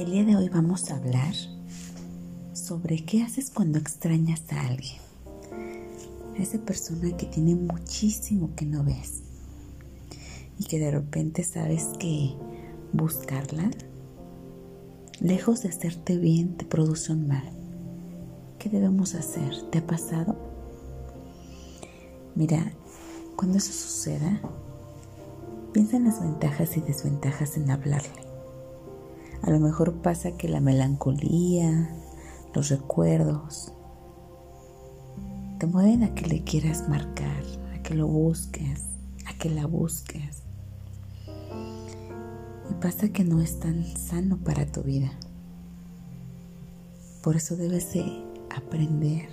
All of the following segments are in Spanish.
El día de hoy vamos a hablar sobre qué haces cuando extrañas a alguien. A esa persona que tiene muchísimo que no ves y que de repente sabes que buscarla, lejos de hacerte bien, te produce un mal. ¿Qué debemos hacer? ¿Te ha pasado? Mira, cuando eso suceda, piensa en las ventajas y desventajas en hablarle a lo mejor pasa que la melancolía, los recuerdos, te mueven a que le quieras marcar, a que lo busques, a que la busques. Y pasa que no es tan sano para tu vida. Por eso debes de aprender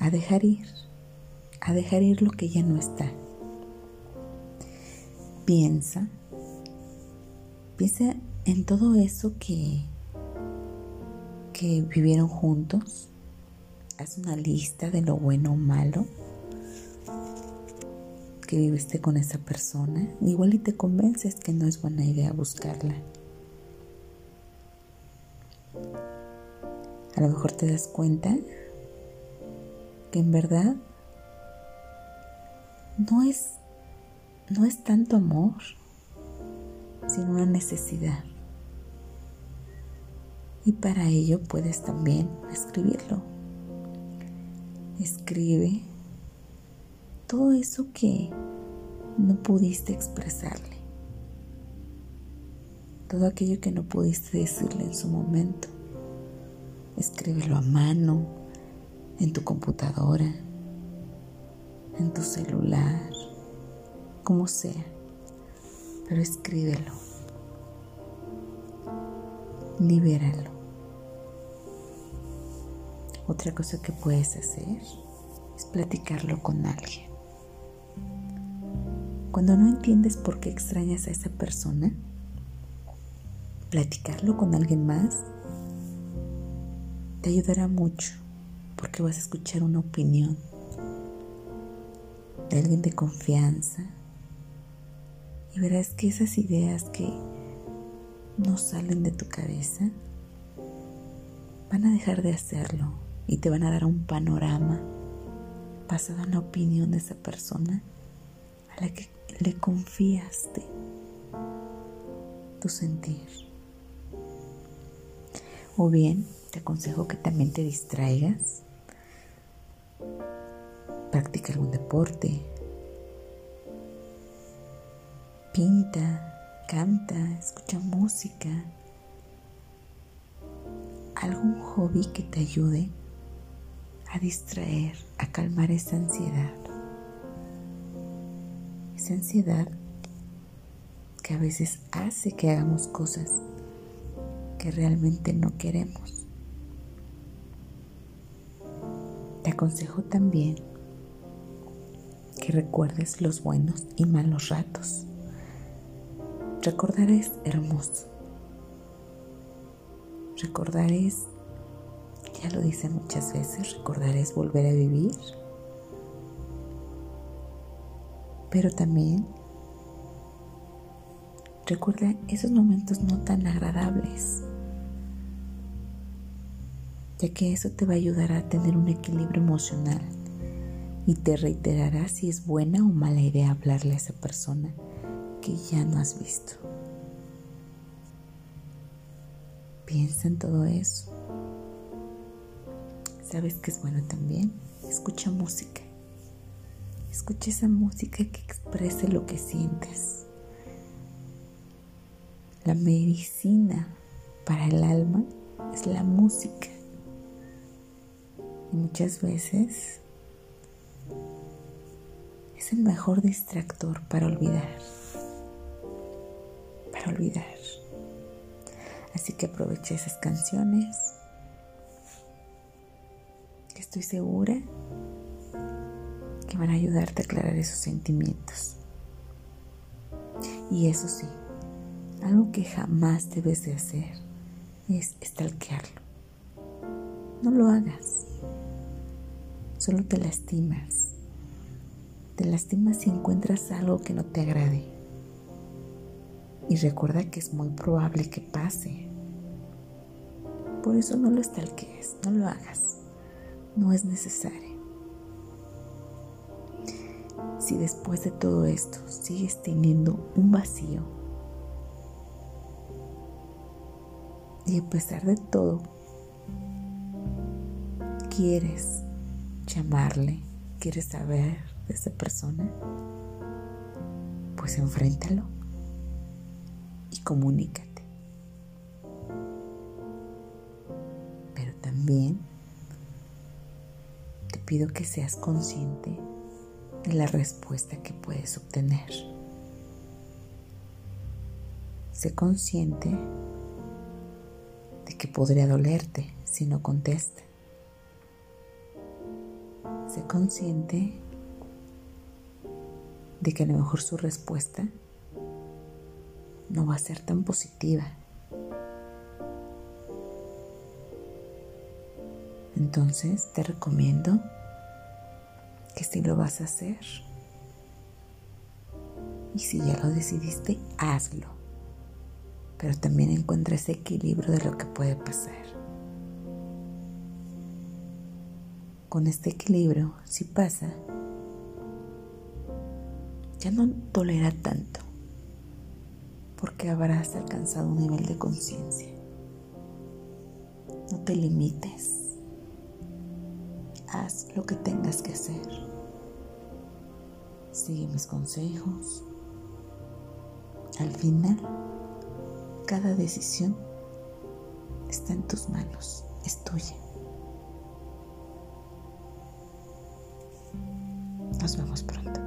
a dejar ir, a dejar ir lo que ya no está. Piensa Piensa en todo eso que, que vivieron juntos. Haz una lista de lo bueno o malo que viviste con esa persona. Igual y te convences que no es buena idea buscarla. A lo mejor te das cuenta que en verdad no es, no es tanto amor sino una necesidad. Y para ello puedes también escribirlo. Escribe todo eso que no pudiste expresarle. Todo aquello que no pudiste decirle en su momento. Escríbelo a mano, en tu computadora, en tu celular, como sea pero escríbelo. Libéralo. Otra cosa que puedes hacer es platicarlo con alguien. Cuando no entiendes por qué extrañas a esa persona, platicarlo con alguien más te ayudará mucho porque vas a escuchar una opinión de alguien de confianza y verás que esas ideas que no salen de tu cabeza van a dejar de hacerlo y te van a dar un panorama basado en la opinión de esa persona a la que le confiaste tu sentir. O bien te aconsejo que también te distraigas, practica algún deporte, pinta, canta, escucha música, algún hobby que te ayude a distraer, a calmar esa ansiedad. Esa ansiedad que a veces hace que hagamos cosas que realmente no queremos. Te aconsejo también que recuerdes los buenos y malos ratos Recordar es hermoso. Recordar es, ya lo dice muchas veces, recordar es volver a vivir. Pero también recuerda esos momentos no tan agradables, ya que eso te va a ayudar a tener un equilibrio emocional y te reiterará si es buena o mala idea hablarle a esa persona que ya no has visto. Piensa en todo eso. ¿Sabes que es bueno también? Escucha música. Escucha esa música que exprese lo que sientes. La medicina para el alma es la música. Y muchas veces es el mejor distractor para olvidar olvidar. Así que aprovecha esas canciones. Que estoy segura que van a ayudarte a aclarar esos sentimientos. Y eso sí, algo que jamás debes de hacer es estalquearlo. No lo hagas. Solo te lastimas. Te lastimas si encuentras algo que no te agrade Y recuerda que es muy probable que pase. Por eso no lo estalques, no lo hagas. No es necesario. Si después de todo esto sigues teniendo un vacío y a pesar de todo quieres llamarle, quieres saber de esa persona, pues enfréntalo y comunícate. Pero también te pido que seas consciente de la respuesta que puedes obtener. Sé consciente de que podría dolerte si no contesta. Sé consciente de que a lo mejor su respuesta no va a ser tan positiva. Entonces te recomiendo que si lo vas a hacer y si ya lo decidiste, hazlo. Pero también encuentra ese equilibrio de lo que puede pasar. Con este equilibrio, si pasa, ya no tolera tanto, porque habrás alcanzado un nivel de conciencia. No te limites. Haz lo que tengas que hacer. Sigue mis consejos. Al final, cada decisión está en tus manos, es tuya. Nos vemos pronto.